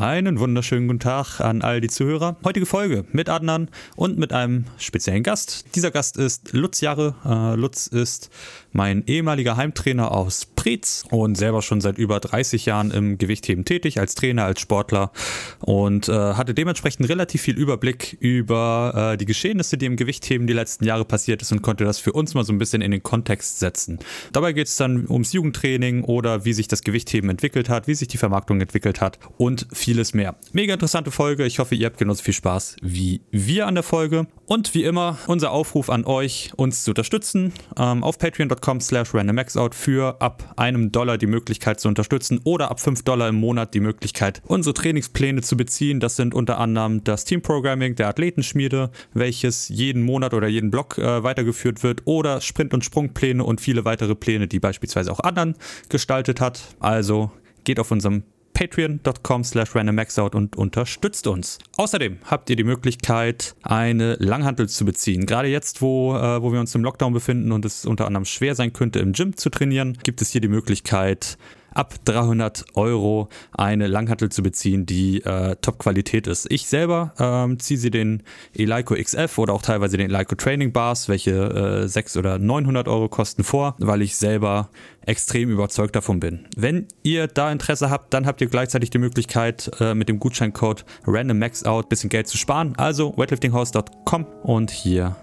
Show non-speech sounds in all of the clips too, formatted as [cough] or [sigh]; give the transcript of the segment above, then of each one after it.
Einen wunderschönen guten Tag an all die Zuhörer. Heutige Folge mit Adnan und mit einem speziellen Gast. Dieser Gast ist Lutz Jarre. Äh, Lutz ist mein ehemaliger Heimtrainer aus Preetz und selber schon seit über 30 Jahren im Gewichtheben tätig, als Trainer, als Sportler und äh, hatte dementsprechend relativ viel Überblick über äh, die Geschehnisse, die im Gewichtheben die letzten Jahre passiert ist und konnte das für uns mal so ein bisschen in den Kontext setzen. Dabei geht es dann ums Jugendtraining oder wie sich das Gewichtheben entwickelt hat, wie sich die Vermarktung entwickelt hat und vieles mehr. Mega interessante Folge. Ich hoffe, ihr habt genauso viel Spaß wie wir an der Folge. Und wie immer, unser Aufruf an euch, uns zu unterstützen. Ähm, auf patreon.com slash randommaxout für ab einem Dollar die Möglichkeit zu unterstützen oder ab fünf Dollar im Monat die Möglichkeit, unsere Trainingspläne zu beziehen. Das sind unter anderem das Teamprogramming der Athletenschmiede, welches jeden Monat oder jeden Block äh, weitergeführt wird oder Sprint- und Sprungpläne und viele weitere Pläne, die beispielsweise auch anderen gestaltet hat. Also geht auf unserem patreon.com slash randommaxout und unterstützt uns. Außerdem habt ihr die Möglichkeit, eine Langhantel zu beziehen. Gerade jetzt, wo, äh, wo wir uns im Lockdown befinden und es unter anderem schwer sein könnte, im Gym zu trainieren, gibt es hier die Möglichkeit, ab 300 Euro eine Langhantel zu beziehen, die äh, Top-Qualität ist. Ich selber ähm, ziehe sie den Eleiko XF oder auch teilweise den Eleiko Training Bars, welche äh, 600 oder 900 Euro kosten vor, weil ich selber extrem überzeugt davon bin. Wenn ihr da Interesse habt, dann habt ihr gleichzeitig die Möglichkeit, äh, mit dem Gutscheincode RandomMaxOut ein bisschen Geld zu sparen. Also weightliftinghouse.com und hier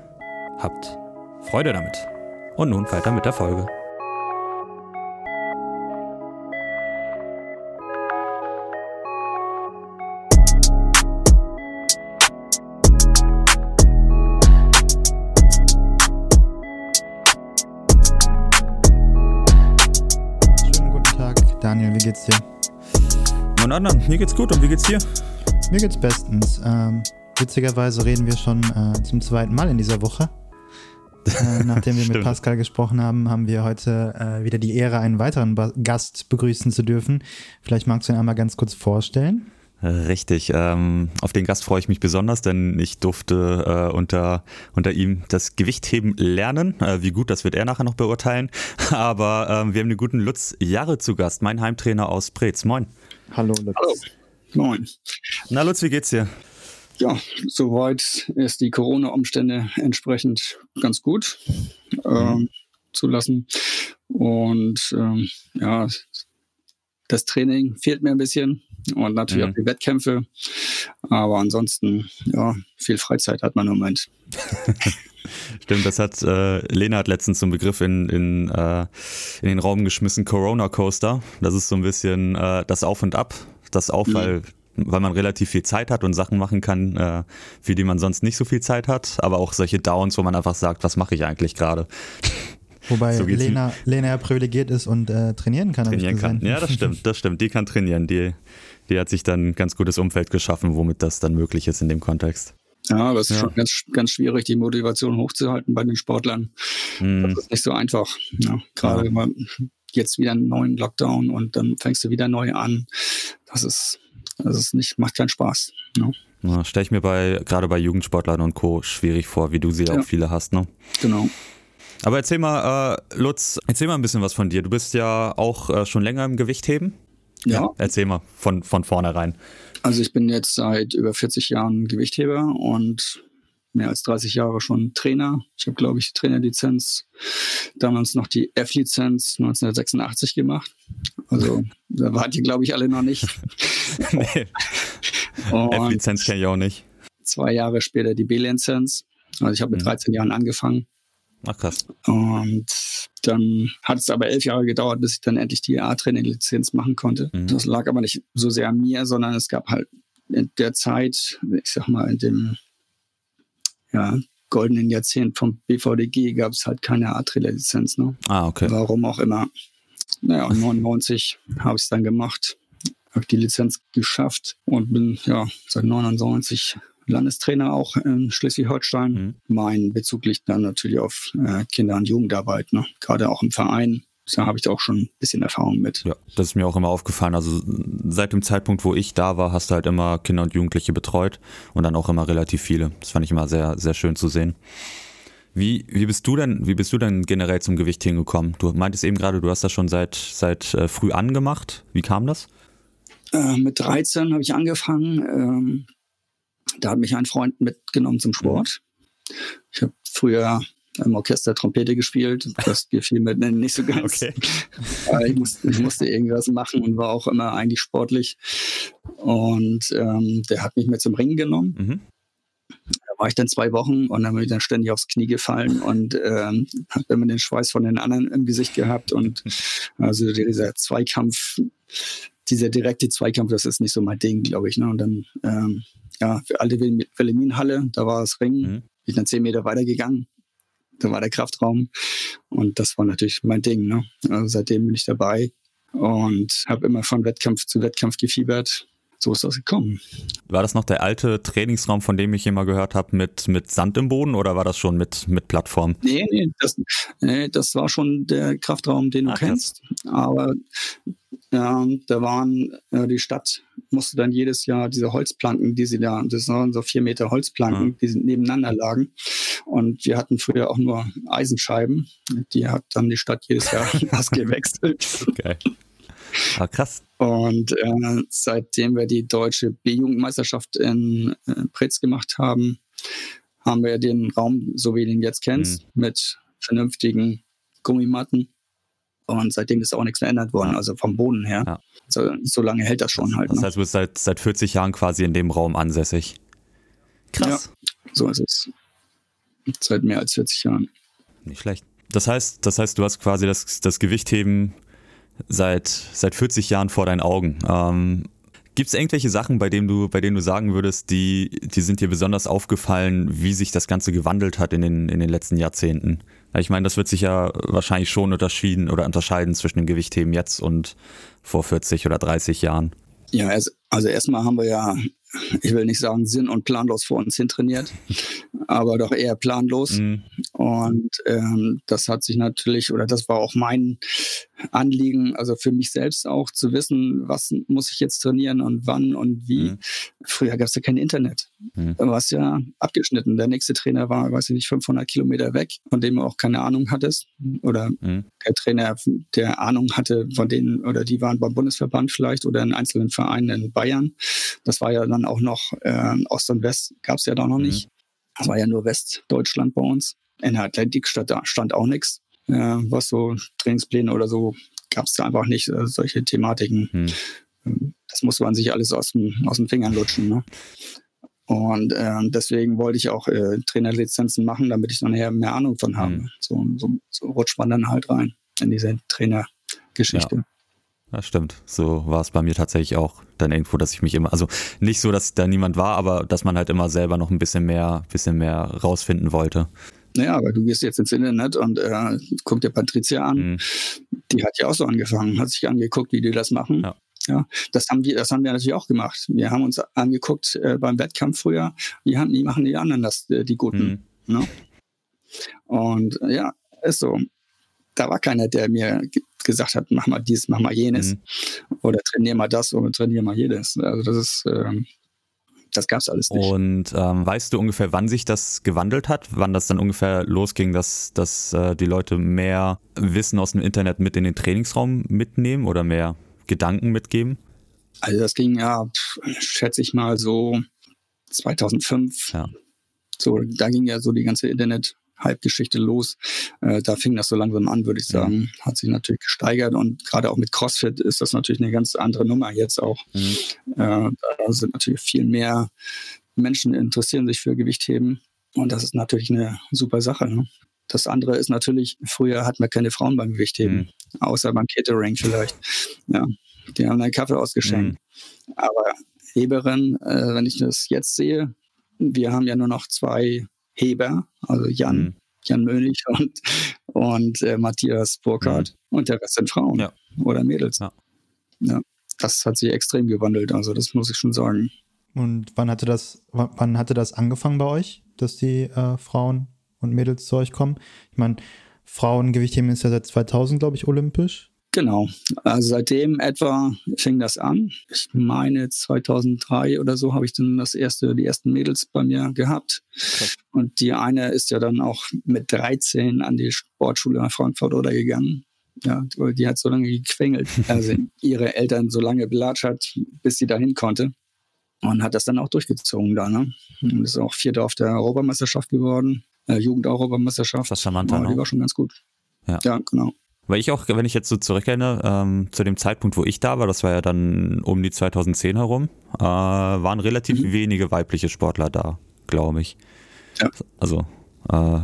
habt Freude damit. Und nun weiter mit der Folge. Geht's dir? Mein anderen, mir geht's gut und wie geht's dir? Mir geht's bestens. Ähm, witzigerweise reden wir schon äh, zum zweiten Mal in dieser Woche. [laughs] Äh, nachdem wir mit Pascal gesprochen haben, haben wir heute äh, wieder die Ehre, einen weiteren ba Gast begrüßen zu dürfen. Vielleicht magst du ihn einmal ganz kurz vorstellen. Richtig. Ähm, auf den Gast freue ich mich besonders, denn ich durfte äh, unter, unter ihm das Gewichtheben lernen. Äh, wie gut, das wird er nachher noch beurteilen. [laughs] Aber ähm, wir haben den guten Lutz Jahre zu Gast, mein Heimtrainer aus Preetz. Moin. Hallo Lutz. Hallo. Moin. Na Lutz, wie geht's dir? Ja, soweit ist die Corona-Umstände entsprechend ganz gut äh, mhm. zu lassen. Und ähm, ja, das Training fehlt mir ein bisschen und natürlich mhm. auch die Wettkämpfe. Aber ansonsten, ja, viel Freizeit hat man im Moment. [laughs] Stimmt, das hat äh, Lena hat letztens so einen Begriff in, in, äh, in den Raum geschmissen, Corona Coaster. Das ist so ein bisschen äh, das Auf und Ab. Das Auf, mhm. weil, weil man relativ viel Zeit hat und Sachen machen kann, äh, für die man sonst nicht so viel Zeit hat. Aber auch solche Downs, wo man einfach sagt, was mache ich eigentlich gerade? Wobei so Lena, Lena ja privilegiert ist und äh, trainieren kann. Trainieren kann. Ja, das stimmt, [laughs] das stimmt. Die kann trainieren. Die, die hat sich dann ein ganz gutes Umfeld geschaffen, womit das dann möglich ist in dem Kontext. Ja, aber es ist ja. schon ganz, ganz schwierig, die Motivation hochzuhalten bei den Sportlern. Mm. Das ist nicht so einfach. Ja, gerade ja. wenn man jetzt wieder einen neuen Lockdown und dann fängst du wieder neu an. Das ist, das ist nicht, macht keinen Spaß. Ne? Ja, Stelle ich mir bei, gerade bei Jugendsportlern und Co. schwierig vor, wie du sie ja. auch viele hast, ne? Genau. Aber erzähl mal, äh, Lutz, erzähl mal ein bisschen was von dir. Du bist ja auch äh, schon länger im Gewichtheben. Ja. ja. Erzähl mal von, von vornherein. Also ich bin jetzt seit über 40 Jahren Gewichtheber und mehr als 30 Jahre schon Trainer. Ich habe, glaube ich, die Trainerlizenz, damals noch die F-Lizenz 1986 gemacht. Also da wart ihr, glaube ich, alle noch nicht. [laughs] nee. F-Lizenz kenne ich auch nicht. Zwei Jahre später die B-Lizenz. Also ich habe mit 13 mhm. Jahren angefangen. Ach krass. Und dann hat es aber elf Jahre gedauert, bis ich dann endlich die A-Training-Lizenz machen konnte. Mhm. Das lag aber nicht so sehr an mir, sondern es gab halt in der Zeit, ich sag mal, in dem ja, goldenen Jahrzehnt vom BVDG gab es halt keine A-Training-Lizenz. Ne? Ah, okay. Warum auch immer. Naja, [laughs] 99 habe ich es dann gemacht, habe die Lizenz geschafft und bin ja seit 99 Landestrainer auch in Schleswig-Holstein. Mhm. Mein Bezug liegt dann natürlich auf äh, Kinder- und Jugendarbeit, ne? gerade auch im Verein. Da habe ich da auch schon ein bisschen Erfahrung mit. Ja, das ist mir auch immer aufgefallen. Also seit dem Zeitpunkt, wo ich da war, hast du halt immer Kinder und Jugendliche betreut und dann auch immer relativ viele. Das fand ich immer sehr, sehr schön zu sehen. Wie, wie bist du denn, wie bist du denn generell zum Gewicht hingekommen? Du meintest eben gerade, du hast das schon seit, seit äh, früh angemacht. Wie kam das? Äh, mit 13 habe ich angefangen. Ähm, da hat mich ein Freund mitgenommen zum Sport. Ich habe früher im Orchester Trompete gespielt. Das gefiel mir nicht so [laughs] ganz. Okay. ich, musste, ich, musste, irgendwas machen und war auch immer eigentlich sportlich. Und ähm, der hat mich mit zum Ringen genommen. Mhm. Da war ich dann zwei Wochen und dann bin ich dann ständig aufs Knie gefallen und ähm, habe immer den Schweiß von den anderen im Gesicht gehabt. Und also dieser Zweikampf, dieser direkte Zweikampf, das ist nicht so mein Ding, glaube ich. Ne? Und dann, ähm, ja, für alte Wilhelminhalle, da war das Ringen. Mhm. Bin dann zehn Meter weitergegangen da war der Kraftraum und das war natürlich mein Ding. Ne? Also seitdem bin ich dabei und habe immer von Wettkampf zu Wettkampf gefiebert. So ist das gekommen. War das noch der alte Trainingsraum, von dem ich immer gehört habe, mit, mit Sand im Boden oder war das schon mit, mit Plattform? Nee, nee das, nee, das war schon der Kraftraum, den du Ach, kennst. Aber ja, da waren, äh, die Stadt musste dann jedes Jahr diese Holzplanken, die sie da, das waren so vier Meter Holzplanken, mhm. die nebeneinander lagen. Und wir hatten früher auch nur Eisenscheiben. Die hat dann die Stadt jedes Jahr [laughs] [laughs] ausgewechselt. Geil. Ah, krass. Und äh, seitdem wir die deutsche B-Jugendmeisterschaft in äh, Pretz gemacht haben, haben wir den Raum, so wie du ihn jetzt kennst, mhm. mit vernünftigen Gummimatten und seitdem ist auch nichts verändert worden, also vom Boden her. Ja. So, so, lange hält das schon halt. Das ne? heißt, du bist seit, seit 40 Jahren quasi in dem Raum ansässig. Krass. Ja, so ist es. Seit mehr als 40 Jahren. Nicht schlecht. Das heißt, das heißt, du hast quasi das, das Gewichtheben seit, seit 40 Jahren vor deinen Augen. Ähm, Gibt es irgendwelche Sachen, bei denen du, bei denen du sagen würdest, die, die sind dir besonders aufgefallen, wie sich das Ganze gewandelt hat in den, in den letzten Jahrzehnten? Ich meine, das wird sich ja wahrscheinlich schon unterschieden oder unterscheiden zwischen dem Gewichtheben jetzt und vor 40 oder 30 Jahren. Ja, also erstmal haben wir ja, ich will nicht sagen sinn- und planlos vor uns hin trainiert, aber doch eher planlos. Mhm. Und ähm, das hat sich natürlich, oder das war auch mein Anliegen, also für mich selbst auch zu wissen, was muss ich jetzt trainieren und wann und wie. Mhm. Früher gab es ja kein Internet. Mhm. Du warst ja abgeschnitten. Der nächste Trainer war, weiß ich nicht, 500 Kilometer weg, von dem du auch keine Ahnung hattest. Oder mhm. der Trainer, der Ahnung hatte, von denen, oder die waren beim Bundesverband vielleicht oder in einzelnen Vereinen in Bayern. Das war ja dann auch noch, äh, Ost und West gab es ja da noch mhm. nicht. Das war ja nur Westdeutschland bei uns. In der Athletik stand, stand auch nichts äh, was so Trainingspläne oder so gab es da einfach nicht, äh, solche Thematiken. Hm. Ähm, das muss man sich alles aus, dem, aus den Fingern lutschen. Ne? Und äh, deswegen wollte ich auch äh, Trainerlizenzen machen, damit ich dann nachher mehr Ahnung von habe. Hm. So, so, so, rutscht man dann halt rein in diese Trainergeschichte. Ja. Das stimmt. So war es bei mir tatsächlich auch dann irgendwo, dass ich mich immer, also nicht so, dass da niemand war, aber dass man halt immer selber noch ein bisschen mehr, bisschen mehr rausfinden wollte. Naja, aber du gehst jetzt ins Internet und äh, guck dir Patricia an. Mhm. Die hat ja auch so angefangen, hat sich angeguckt, wie die das machen. Ja. Ja, das haben wir, das haben wir natürlich auch gemacht. Wir haben uns angeguckt äh, beim Wettkampf früher, wie, haben, wie machen die anderen das, äh, die Guten. Mhm. Ne? Und ja, ist so. Da war keiner, der mir gesagt hat, mach mal dies, mach mal jenes. Mhm. Oder trainier mal das oder trainier mal jedes. Also das ist, ähm, das gab es alles nicht. Und ähm, weißt du ungefähr, wann sich das gewandelt hat? Wann das dann ungefähr losging, dass, dass äh, die Leute mehr Wissen aus dem Internet mit in den Trainingsraum mitnehmen oder mehr Gedanken mitgeben? Also das ging ja, schätze ich mal so 2005. Ja. So, da ging ja so die ganze Internet Halbgeschichte los. Äh, da fing das so langsam an, würde ich sagen. Mhm. Hat sich natürlich gesteigert und gerade auch mit CrossFit ist das natürlich eine ganz andere Nummer jetzt auch. Mhm. Äh, da sind natürlich viel mehr Menschen interessieren sich für Gewichtheben und das ist natürlich eine super Sache. Ne? Das andere ist natürlich, früher hatten wir keine Frauen beim Gewichtheben, mhm. außer beim Catering vielleicht. Ja, die haben einen Kaffee ausgeschenkt. Mhm. Aber Heberin, äh, wenn ich das jetzt sehe, wir haben ja nur noch zwei Heber, also Jan, mhm. Jan Mönig [laughs] und, und äh, Matthias Burkhardt. Mhm. Und der Rest sind Frauen ja. oder Mädels. Ja. ja. Das hat sich extrem gewandelt, also das muss ich schon sagen. Und wann hatte das, wann hatte das angefangen bei euch, dass die äh, Frauen und Mädels zu euch kommen? Ich meine, Frauengewichtheben ist ja seit 2000, glaube ich, olympisch. Genau. Also seitdem etwa fing das an. Ich meine 2003 oder so habe ich dann das erste, die ersten Mädels bei mir gehabt. Okay. Und die eine ist ja dann auch mit 13 an die Sportschule nach Frankfurt oder gegangen. Ja, die hat so lange gequengelt, [laughs] also ihre Eltern so lange belatscht hat, bis sie dahin konnte. Und hat das dann auch durchgezogen da, ne? Und ist auch Vierter auf der Europameisterschaft geworden, äh, Jugend-Europameisterschaft. Das Samantha, oh, Die ne? war schon ganz gut. Ja. ja, genau. Weil ich auch, wenn ich jetzt so zurückerinnere, ähm, zu dem Zeitpunkt, wo ich da war, das war ja dann um die 2010 herum, äh, waren relativ Mhm. wenige weibliche Sportler da, glaube ich. Ja. Also, äh,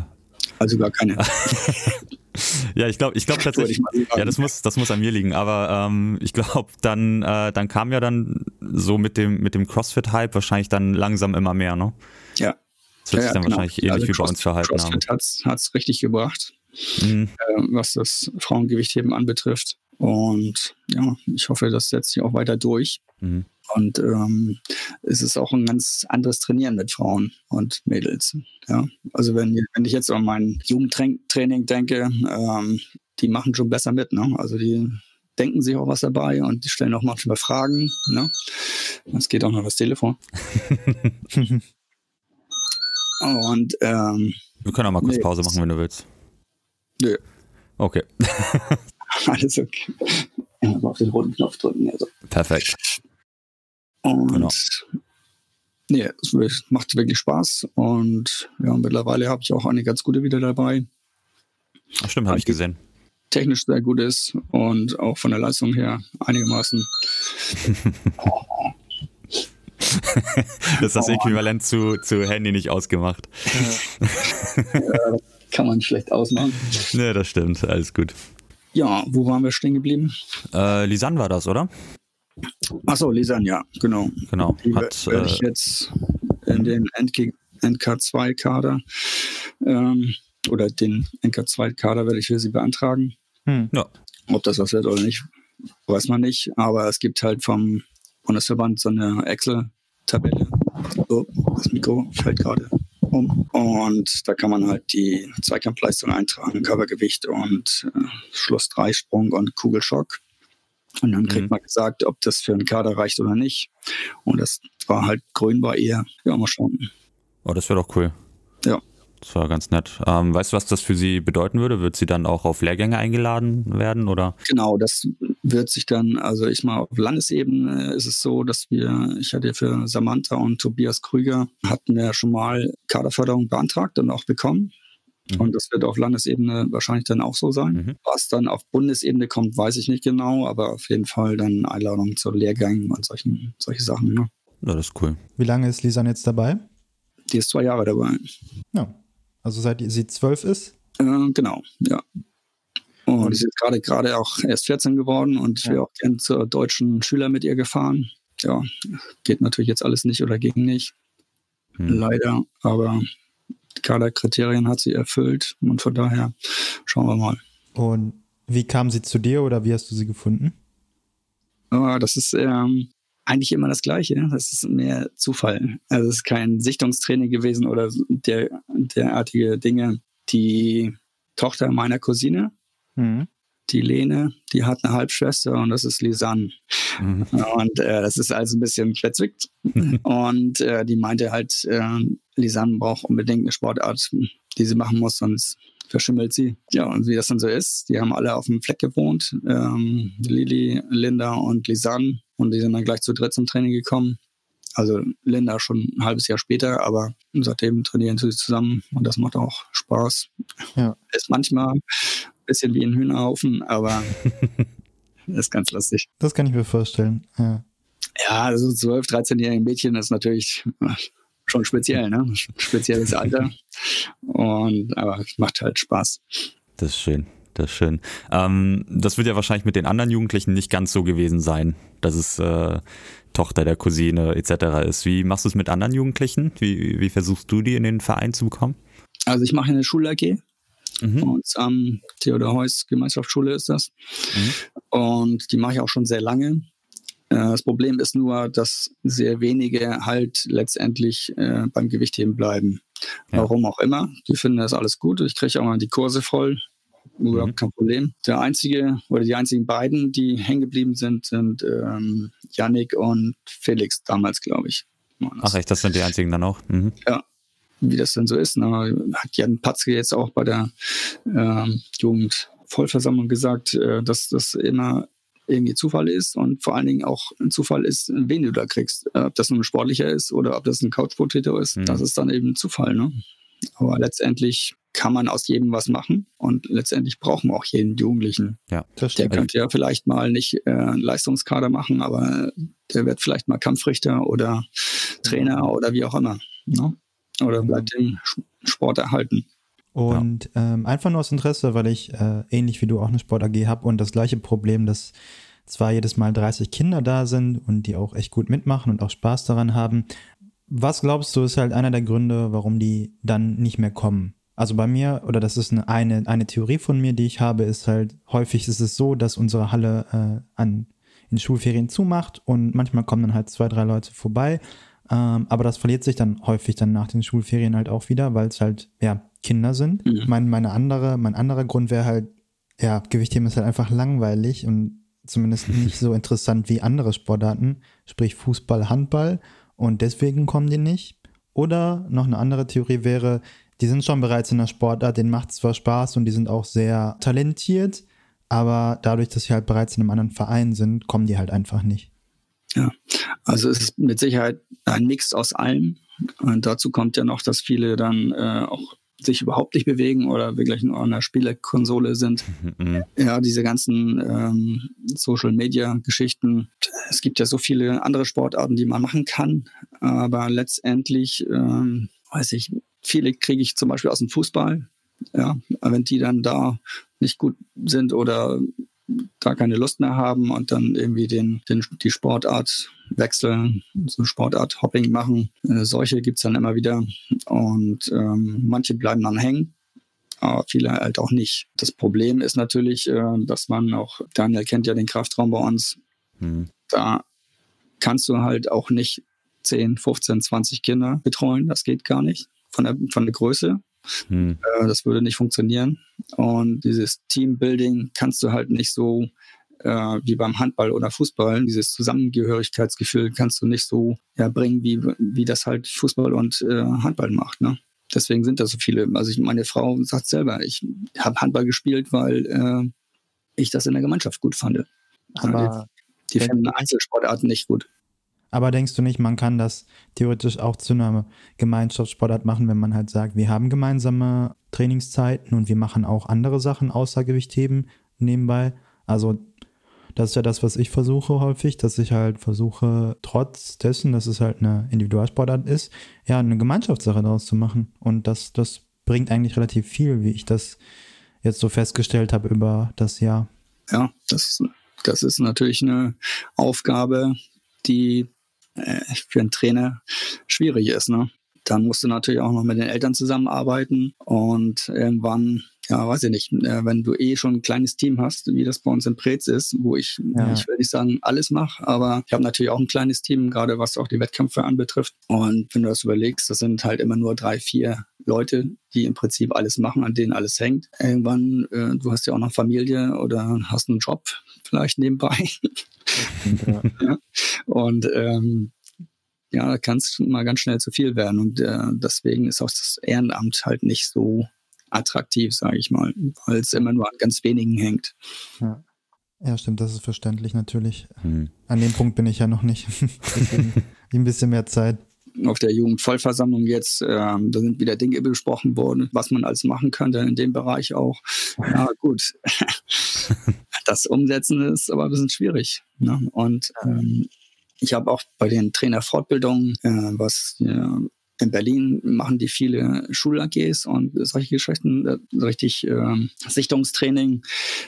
Also gar keine. [laughs] ja, ich glaube, ich glaube tatsächlich, ich ja, das muss, das muss an mir liegen. Aber ähm, ich glaube, dann, äh, dann kam ja dann so mit dem, mit dem CrossFit-Hype wahrscheinlich dann langsam immer mehr, ne? Ja. Das wird sich dann genau. wahrscheinlich ähnlich Also wie bei uns verhalten haben. CrossFit hat es richtig gebracht, Mhm. äh, was das Frauengewichtheben anbetrifft. Und ja, ich hoffe, das setzt sich auch weiter durch. Mhm. Und ähm, es ist auch ein ganz anderes Trainieren mit Frauen und Mädels. Ja, also wenn, wenn ich jetzt an mein Jugendtraining denke, ähm, die machen schon besser mit. Ne? Also die denken sich auch was dabei und die stellen auch manchmal Fragen. Ne? Es geht auch noch das Telefon. [laughs] Und ähm, Wir können auch mal kurz Nee, Pause machen, wenn du willst. Nö. Okay, [laughs] alles okay. Ja, auf den roten Knopf drücken. Also. perfekt. Und Genau. nee, es macht wirklich Spaß. Und ja, mittlerweile habe ich auch eine ganz gute wieder dabei. Ach, stimmt, habe ich gesehen. Technisch sehr gut ist und auch von der Leistung her einigermaßen. [laughs] Das ist das Äquivalent zu, zu Handy nicht ausgemacht. [laughs] Kann man schlecht ausmachen. [laughs] Ne, das stimmt. Alles gut. Ja, wo waren wir stehen geblieben? Äh, Lisanne war das, oder? Achso, Lisan, ja, genau. Genau. Die Hat, werde äh, ich jetzt in den NK, NK2-Kader ähm, oder den NK2-Kader werde ich für sie beantragen. Hm. ja. Ob das was wird oder nicht, weiß man nicht. Aber es gibt halt vom Bundesverband so eine Excel-Tabelle. Oh, das Mikro fällt gerade um. Und da kann man halt die Zweikampfleistung eintragen, Körpergewicht und äh, Schluss-Dreisprung und Kugelschock. Und dann kriegt Mhm. man gesagt, ob das für einen Kader reicht oder nicht. Und das war halt grün war eher, ja, mal schauen. Oh, das wäre doch cool. Das war ganz nett. Ähm, weißt du, was das für sie bedeuten würde? Wird sie dann auch auf Lehrgänge eingeladen werden oder? Genau, das wird sich dann, also ich mal auf Landesebene ist es so, dass wir, ich hatte für Samantha und Tobias Krüger, hatten wir schon mal Kaderförderung beantragt und auch bekommen. Mhm. Und das wird auf Landesebene wahrscheinlich dann auch so sein. Mhm. Was dann auf Bundesebene kommt, weiß ich nicht genau, aber auf jeden Fall dann Einladung zu Lehrgängen und solchen, solche Sachen. Ne? Ja, das ist cool. Wie lange ist Lisan jetzt dabei? Die ist zwei Jahre dabei. Ja. Also seit sie zwölf ist? Äh, genau, ja. Und die ist jetzt gerade gerade auch erst 14 geworden und ich wäre auch gern zur deutschen Schüler mit ihr gefahren. Ja, geht natürlich jetzt alles nicht oder ging nicht, Hm. leider. Aber die Kaderkriterien hat sie erfüllt und von daher schauen wir mal. Und wie kam sie zu dir oder wie hast du sie gefunden? Aber das ist ähm, eigentlich immer das Gleiche. ne? Das ist mehr Zufall. Also es ist kein Sichtungstraining gewesen oder der, derartige Dinge. Die Tochter meiner Cousine, Mhm. die Lene, die hat eine Halbschwester und das ist Lisanne. Mhm. Und äh, das ist also ein bisschen verzwickt. [laughs] und äh, die meinte halt, äh, Lisanne braucht unbedingt eine Sportart, die sie machen muss, sonst verschimmelt sie. Ja, und wie das dann so ist, die haben alle auf dem Fleck gewohnt. Ähm, Lili, Linda und Lisanne. Und die sind dann gleich zu dritt zum Training gekommen. Also Linda schon ein halbes Jahr später, aber seitdem trainieren sie zusammen und das macht auch Spaß. Ja. Ist manchmal ein bisschen wie ein Hühnerhaufen, aber [laughs] ist ganz lustig. Das kann ich mir vorstellen. Ja. Ja, also 12, 13-jährige Mädchen ist natürlich [laughs] schon speziell, ne? Spezielles Alter. [laughs] Und aber es macht halt Spaß. Das ist schön. Das ist schön. Ähm, das wird ja wahrscheinlich mit den anderen Jugendlichen nicht ganz so gewesen sein, dass es äh, Tochter der Cousine etc. ist. Wie machst du es mit anderen Jugendlichen? Wie, wie versuchst du die in den Verein zu bekommen? Also ich mache eine Schul-AG. Mhm. Bei uns am Theodor Heuss Gemeinschaftsschule ist das. Und die mache ich auch schon sehr lange. Äh, Das Problem ist nur, dass sehr wenige halt letztendlich äh, beim Gewichtheben bleiben. Ja. Warum auch immer. Die finden das alles gut. Ich kriege auch mal die Kurse voll. Überhaupt Mhm. kein Problem. Der einzige oder die einzigen beiden, die hängen geblieben sind, sind ähm, Yannick und Felix damals, glaube ich. Ach echt, das sind die einzigen dann auch. Mhm. wie das denn so ist. Ne? Hat Jan Patzke jetzt auch bei der ähm, Jugend Vollversammlung gesagt, äh, dass das immer irgendwie Zufall ist und vor allen Dingen auch ein Zufall ist, wen du da kriegst. Ob das nun ein sportlicher ist oder ob das ein Couch-Potato ist, mhm. das ist dann eben Zufall. Ne? Aber letztendlich kann man aus jedem was machen und letztendlich brauchen wir auch jeden Jugendlichen. Ja, der könnte ja vielleicht mal nicht äh, einen Leistungskader machen, aber der wird vielleicht mal Kampfrichter oder Trainer oder wie auch immer. Ne? Oder bleibt im Sport erhalten. Und ja. ähm, einfach nur aus Interesse, weil ich äh, ähnlich wie du auch eine Sport AG habe und das gleiche Problem, dass zwar jedes Mal 30 Kinder da sind und die auch echt gut mitmachen und auch Spaß daran haben. Was glaubst du, ist halt einer der Gründe, warum die dann nicht mehr kommen? Also bei mir, oder das ist eine, eine, eine Theorie von mir, die ich habe, ist halt, häufig ist es so, dass unsere Halle äh, an, in Schulferien zumacht und manchmal kommen dann halt zwei, drei Leute vorbei. Ähm, aber das verliert sich dann häufig dann nach den Schulferien halt auch wieder, weil es halt, ja, Kinder sind. Mhm. Mein, meine andere, mein anderer Grund wäre halt, ja, Gewichtheben ist halt einfach langweilig und zumindest nicht so interessant wie andere Sportarten, sprich Fußball, Handball und deswegen kommen die nicht. Oder noch eine andere Theorie wäre, die sind schon bereits in der Sportart, denen macht es zwar Spaß und die sind auch sehr talentiert, aber dadurch, dass sie halt bereits in einem anderen Verein sind, kommen die halt einfach nicht. Ja, also es ist mit Sicherheit ein Mix aus allem. Und dazu kommt ja noch, dass viele dann äh, auch sich überhaupt nicht bewegen oder wirklich nur an der Spielekonsole sind. Mhm. Ja, diese ganzen ähm, Social-Media-Geschichten. Es gibt ja so viele andere Sportarten, die man machen kann, aber letztendlich, ähm, weiß ich, viele kriege ich zum Beispiel aus dem Fußball. Ja, wenn die dann da nicht gut sind oder gar keine Lust mehr haben und dann irgendwie den, den die Sportart wechseln, so Sportart Hopping machen. Äh, solche gibt es dann immer wieder. Und ähm, manche bleiben dann hängen, aber viele halt auch nicht. Das Problem ist natürlich, äh, dass man auch, Daniel kennt ja den Kraftraum bei uns, mhm. da kannst du halt auch nicht 10, 15, 20 Kinder betreuen. Das geht gar nicht von der, von der Größe. Hm. Das würde nicht funktionieren. Und dieses Teambuilding kannst du halt nicht so äh, wie beim Handball oder Fußball. Dieses Zusammengehörigkeitsgefühl kannst du nicht so ja, bringen, wie, wie das halt Fußball und äh, Handball macht. Ne? Deswegen sind da so viele. Also ich, meine Frau sagt selber, ich habe Handball gespielt, weil äh, ich das in der Gemeinschaft gut fand. Aber die, die finden Einzelsportarten nicht gut. Aber denkst du nicht, man kann das theoretisch auch zu einer Gemeinschaftssportart machen, wenn man halt sagt, wir haben gemeinsame Trainingszeiten und wir machen auch andere Sachen außer Gewichtheben nebenbei? Also das ist ja das, was ich versuche häufig, dass ich halt versuche, trotz dessen, dass es halt eine Individualsportart ist, ja, eine Gemeinschaftssache daraus zu machen. Und das, das bringt eigentlich relativ viel, wie ich das jetzt so festgestellt habe über das Jahr. Ja, das, das ist natürlich eine Aufgabe, die äh, für einen Trainer schwierig ist. Ne? Dann musst du natürlich auch noch mit den Eltern zusammenarbeiten und irgendwann ja, weiß ich nicht, äh, wenn du eh schon ein kleines Team hast, wie das bei uns in Preetz ist, wo ich, ja. ich will nicht sagen, alles mache, aber ich habe natürlich auch ein kleines Team, gerade was auch die Wettkämpfe anbetrifft. Und wenn du das überlegst, das sind halt immer nur drei, vier Leute, die im Prinzip alles machen, an denen alles hängt. Irgendwann, äh, du hast ja auch noch Familie oder hast einen Job vielleicht nebenbei. [laughs] ja. Und ähm, ja, da kann es mal ganz schnell zu viel werden. Und äh, deswegen ist auch das Ehrenamt halt nicht so attraktiv, sage ich mal, weil es immer nur an ganz wenigen hängt. Ja. ja stimmt, das ist verständlich natürlich. Hm. An dem Punkt bin ich ja noch nicht. [laughs] ein bisschen mehr Zeit. Auf der Jugendvollversammlung jetzt, äh, da sind wieder Dinge besprochen worden, was man alles machen könnte in dem Bereich auch. Ja, gut. [laughs] das Umsetzen ist aber ein bisschen schwierig. Ne? Und ähm, ich habe auch bei den Trainerfortbildungen, äh, was ja, in Berlin machen die viele Schul-AGs und solche Geschichten, äh, richtig äh, Sichtungstraining.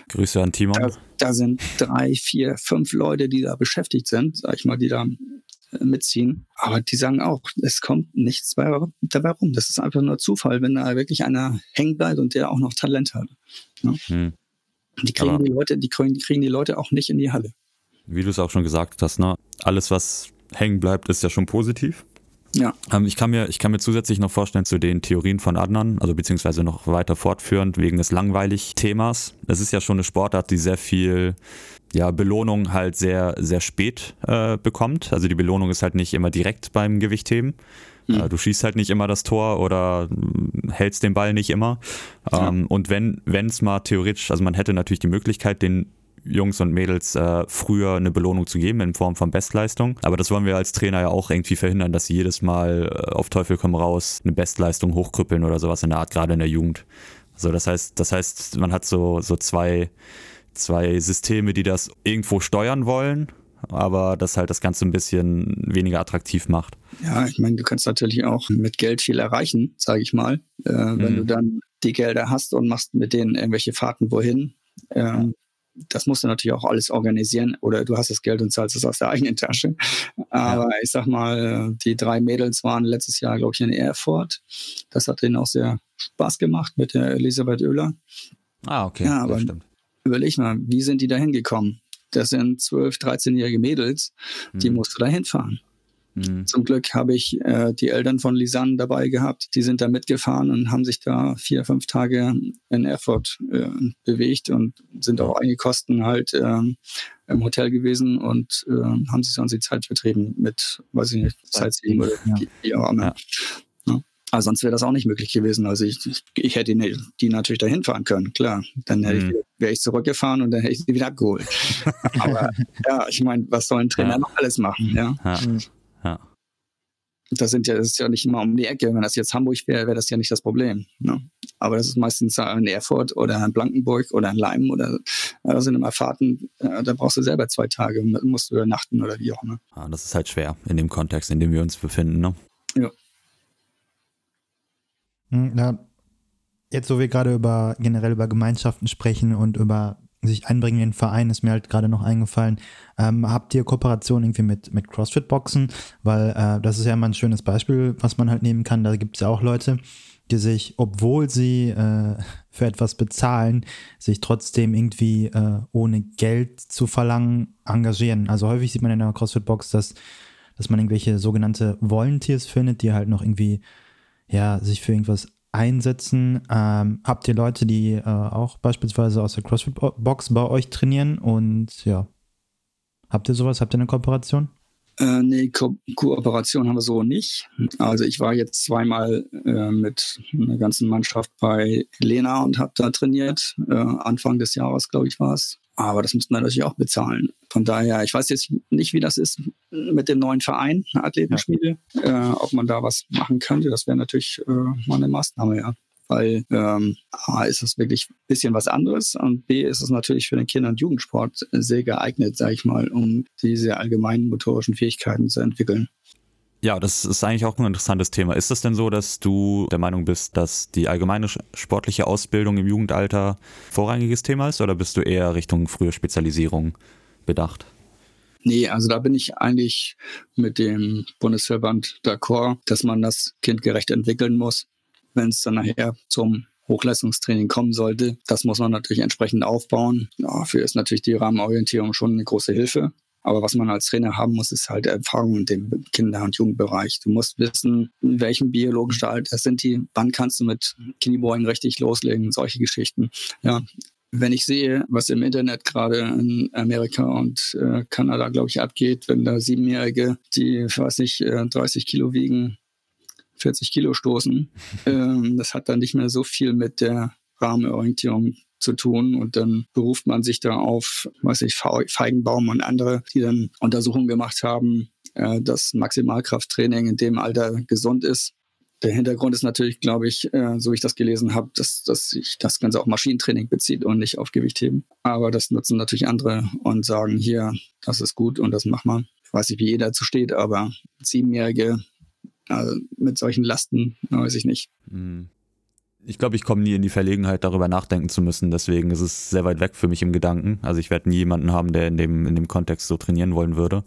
Grüße an Timon. Da, da, sind drei, vier, fünf Leute, die da beschäftigt sind, sag ich mal, die da äh, mitziehen. Aber die sagen auch, es kommt nichts dabei rum. Das ist einfach nur Zufall, wenn da wirklich einer hängen bleibt und der auch noch Talent hat. Ne? Hm. Die kriegen die Leute, die kriegen, die kriegen die Leute auch nicht in die Halle. Wie du es auch schon gesagt hast, ne? Alles, was hängen bleibt, ist ja schon positiv. Ja. Ähm, ich, kann mir, ich kann mir zusätzlich noch vorstellen zu den Theorien von Adnan, also beziehungsweise noch weiter fortführend wegen des Langweilig-Themas. Es ist ja schon eine Sportart, die sehr viel ja, Belohnung halt sehr, sehr spät äh, bekommt. Also die Belohnung ist halt nicht immer direkt beim Gewichtheben. Mhm. Du schießt halt nicht immer das Tor oder hm, hältst den Ball nicht immer. Ja. Ähm, und wenn es mal theoretisch, also man hätte natürlich die Möglichkeit, den Jungs und Mädels äh, früher eine Belohnung zu geben in Form von Bestleistung. Aber das wollen wir als Trainer ja auch irgendwie verhindern, dass sie jedes Mal äh, auf Teufel komm raus eine Bestleistung hochkrüppeln oder sowas in der Art, gerade in der Jugend. Also das heißt, das heißt, man hat so, so zwei, zwei Systeme, die das irgendwo steuern wollen, aber das halt das Ganze ein bisschen weniger attraktiv macht. Ja, ich meine, du kannst natürlich auch mit Geld viel erreichen, sage ich mal. Äh, wenn mhm. du dann die Gelder hast und machst mit denen irgendwelche Fahrten wohin, ähm, das musst du natürlich auch alles organisieren oder du hast das Geld und zahlst es aus der eigenen Tasche. Aber ja. ich sag mal, die drei Mädels waren letztes Jahr, glaube ich, in Erfurt. Das hat denen auch sehr Spaß gemacht mit der Elisabeth Oehler. Ah, okay. Ja, aber überleg mal, wie sind die da hingekommen? Das sind 12-, 13-jährige Mädels, die hm. musst du da hinfahren. Mhm. Zum Glück habe ich äh, die Eltern von Lisanne dabei gehabt. Die sind da mitgefahren und haben sich da vier, fünf Tage in Erfurt äh, bewegt und sind auch einige Kosten halt äh, im Hotel gewesen und äh, haben sich sonst die Zeit vertrieben mit, weiß ich nicht, Sightseeing oder wie auch immer. Aber sonst wäre das auch nicht möglich gewesen. Also ich, ich hätte die, die natürlich dahin fahren können, klar. Dann mhm. wäre ich zurückgefahren und dann hätte ich sie wieder abgeholt. [laughs] Aber ja, ich meine, was soll ein Trainer ja. noch alles machen? Ja. ja. Ja. Das, sind ja, das ist ja nicht immer um die Ecke. Wenn das jetzt Hamburg wäre, wäre das ja nicht das Problem. Ne? Aber das ist meistens in Erfurt oder in Blankenburg oder in Leim oder da sind immer Fahrten, äh, da brauchst du selber zwei Tage und musst du übernachten oder wie auch immer. Ja, das ist halt schwer in dem Kontext, in dem wir uns befinden. Ne? Ja. Hm, ja. Jetzt, wo wir gerade über generell über Gemeinschaften sprechen und über sich einbringen in den Verein, ist mir halt gerade noch eingefallen. Ähm, habt ihr Kooperation irgendwie mit, mit CrossFit-Boxen? Weil äh, das ist ja immer ein schönes Beispiel, was man halt nehmen kann. Da gibt es ja auch Leute, die sich, obwohl sie äh, für etwas bezahlen, sich trotzdem irgendwie äh, ohne Geld zu verlangen engagieren. Also häufig sieht man in der CrossFit-Box, dass, dass man irgendwelche sogenannte Volunteers findet, die halt noch irgendwie ja, sich für irgendwas einsetzen? Ähm, habt ihr Leute, die äh, auch beispielsweise aus der CrossFit-Box bei euch trainieren? Und ja, habt ihr sowas? Habt ihr eine Kooperation? Äh, nee, Ko Kooperation haben wir so nicht. Also ich war jetzt zweimal äh, mit einer ganzen Mannschaft bei Lena und habe da trainiert. Äh, Anfang des Jahres, glaube ich, war es. Aber das müssten wir natürlich auch bezahlen. Von daher, ich weiß jetzt nicht, wie das ist mit dem neuen Verein, Athletenschmiede, ja. äh, ob man da was machen könnte. Das wäre natürlich äh, mal eine Maßnahme, ja. Weil ähm, A ist es wirklich ein bisschen was anderes und B ist es natürlich für den Kinder- und Jugendsport sehr geeignet, sage ich mal, um diese allgemeinen motorischen Fähigkeiten zu entwickeln. Ja, das ist eigentlich auch ein interessantes Thema. Ist es denn so, dass du der Meinung bist, dass die allgemeine sportliche Ausbildung im Jugendalter vorrangiges Thema ist oder bist du eher Richtung frühe Spezialisierung bedacht? Nee, also da bin ich eigentlich mit dem Bundesverband d'accord, dass man das kindgerecht entwickeln muss. Wenn es dann nachher zum Hochleistungstraining kommen sollte, das muss man natürlich entsprechend aufbauen. Dafür ist natürlich die Rahmenorientierung schon eine große Hilfe. Aber was man als Trainer haben muss, ist halt Erfahrung in dem Kinder- und Jugendbereich. Du musst wissen, in welchem biologischen Alter sind die, wann kannst du mit Kniebeugen richtig loslegen, solche Geschichten. Ja, wenn ich sehe, was im Internet gerade in Amerika und äh, Kanada, glaube ich, abgeht, wenn da Siebenjährige, die, weiß ich, äh, 30 Kilo wiegen, 40 Kilo stoßen, [laughs] ähm, das hat dann nicht mehr so viel mit der Rahmenorientierung zu tun. Und dann beruft man sich da auf, weiß ich, Feigenbaum und andere, die dann Untersuchungen gemacht haben, äh, dass Maximalkrafttraining in dem Alter gesund ist. Der Hintergrund ist natürlich, glaube ich, äh, so wie ich das gelesen habe, dass, dass sich das Ganze auf Maschinentraining bezieht und nicht auf Gewichtheben. Aber das nutzen natürlich andere und sagen, hier, das ist gut und das macht man. Ich weiß nicht, wie jeder dazu steht, aber Siebenjährige also mit solchen Lasten, weiß ich nicht. Mhm ich glaube, ich komme nie in die Verlegenheit, darüber nachdenken zu müssen. Deswegen ist es sehr weit weg für mich im Gedanken. Also ich werde nie jemanden haben, der in dem, in dem Kontext so trainieren wollen würde.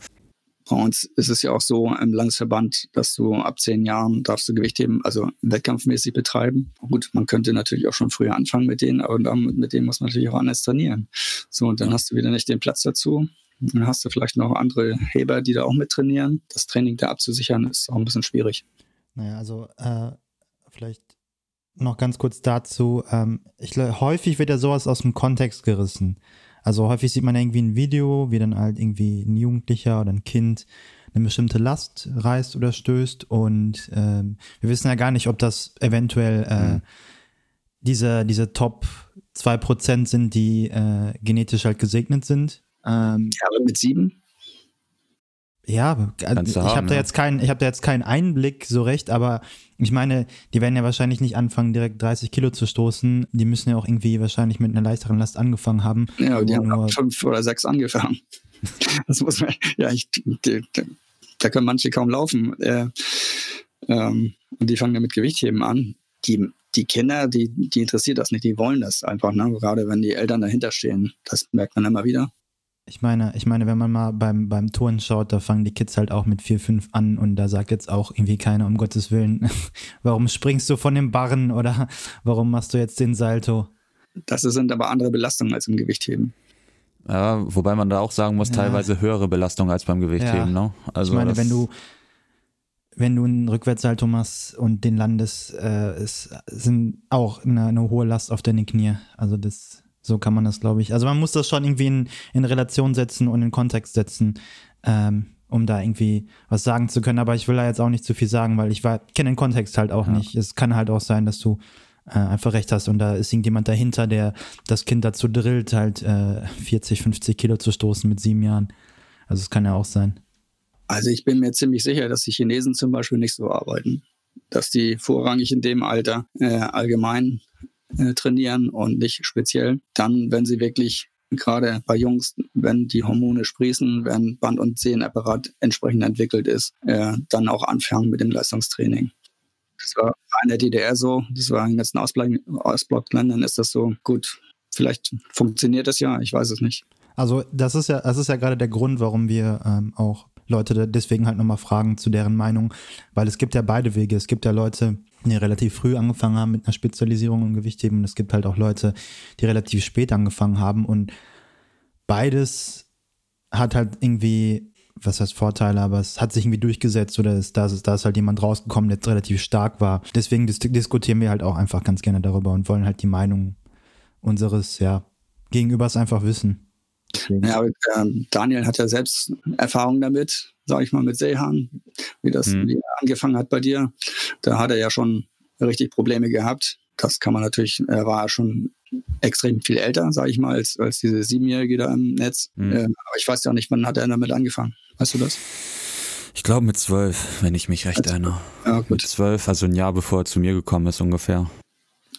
Bei uns ist es ja auch so im Landesverband, dass du ab zehn Jahren darfst du Gewichtheben, also wettkampfmäßig betreiben. Gut, man könnte natürlich auch schon früher anfangen mit denen, aber dann, mit denen muss man natürlich auch anders trainieren. So, und dann hast du wieder nicht den Platz dazu. Dann hast du vielleicht noch andere Heber, die da auch mit trainieren. Das Training da abzusichern ist auch ein bisschen schwierig. Naja, also äh, vielleicht noch ganz kurz dazu. Ähm, ich, häufig wird ja sowas aus dem Kontext gerissen. Also häufig sieht man irgendwie ein Video, wie dann halt irgendwie ein Jugendlicher oder ein Kind eine bestimmte Last reißt oder stößt und ähm, wir wissen ja gar nicht, ob das eventuell äh, mhm. diese, diese Top 2% sind, die äh, genetisch halt gesegnet sind. Ähm, ja, aber mit sieben? Ja, also ich habe da jetzt keinen, ich habe da jetzt keinen Einblick so recht, aber ich meine, die werden ja wahrscheinlich nicht anfangen, direkt 30 Kilo zu stoßen. Die müssen ja auch irgendwie wahrscheinlich mit einer leichteren Last angefangen haben. Ja, die haben auch fünf oder sechs angefangen. [laughs] Das muss man, ja, ich, die, da können manche kaum laufen. Äh, ähm, und die fangen ja mit Gewichtheben an. Die, die Kinder, die, die interessiert das nicht, die wollen das einfach, ne? gerade wenn die Eltern dahinter stehen. Das merkt man immer wieder. Ich meine, ich meine, wenn man mal beim, beim Touren schaut, da fangen die Kids halt auch mit 4, 5 an und da sagt jetzt auch irgendwie keiner, um Gottes Willen, [laughs] warum springst du von dem Barren oder warum machst du jetzt den Salto? Das sind aber andere Belastungen als im Gewichtheben. Ja, wobei man da auch sagen muss, ja. teilweise höhere Belastungen als beim Gewichtheben. Ja. Ne? Also ich meine, wenn du wenn du einen Rückwärtssalto machst und den landest, äh, es sind auch eine, eine hohe Last auf deine Knie. Also das so kann man das, glaube ich. Also man muss das schon irgendwie in, in Relation setzen und in Kontext setzen, ähm, um da irgendwie was sagen zu können. Aber ich will da jetzt auch nicht zu viel sagen, weil ich kenne den Kontext halt auch ja. nicht. Es kann halt auch sein, dass du äh, einfach recht hast und da ist irgendjemand dahinter, der das Kind dazu drillt, halt äh, 40, 50 Kilo zu stoßen mit sieben Jahren. Also es kann ja auch sein. Also ich bin mir ziemlich sicher, dass die Chinesen zum Beispiel nicht so arbeiten. Dass die vorrangig in dem Alter äh, allgemein äh, trainieren und nicht speziell. Dann, wenn sie wirklich gerade bei Jungs, wenn die Hormone sprießen, wenn Band- und Sehnenapparat entsprechend entwickelt ist, äh, dann auch anfangen mit dem Leistungstraining. Das war in der DDR so, das war in den ganzen Ostblockländern ist das so. Gut, vielleicht funktioniert das ja, ich weiß es nicht. Also das ist ja, das ist ja gerade der Grund, warum wir ähm, auch Leute deswegen halt nochmal fragen zu deren Meinung, weil es gibt ja beide Wege. Es gibt ja Leute, die relativ früh angefangen haben mit einer Spezialisierung im Gewichtheben und es gibt halt auch Leute, die relativ spät angefangen haben und beides hat halt irgendwie, was heißt Vorteile, aber es hat sich irgendwie durchgesetzt oder es, da, ist, da ist halt jemand rausgekommen, der relativ stark war. Deswegen dis diskutieren wir halt auch einfach ganz gerne darüber und wollen halt die Meinung unseres, ja, Gegenübers einfach wissen. Ja, aber, äh, Daniel hat ja selbst Erfahrung damit, sage ich mal, mit Seehan, wie das mhm. wie angefangen hat bei dir. Da hat er ja schon richtig Probleme gehabt. Das kann man natürlich, er war schon extrem viel älter, sage ich mal, als, als diese Siebenjährige da im Netz. Mhm. Ähm, aber ich weiß ja nicht, wann hat er damit angefangen. Weißt du das? Ich glaube mit zwölf, wenn ich mich recht also, erinnere. Ja, gut. Mit zwölf, also ein Jahr bevor er zu mir gekommen ist ungefähr.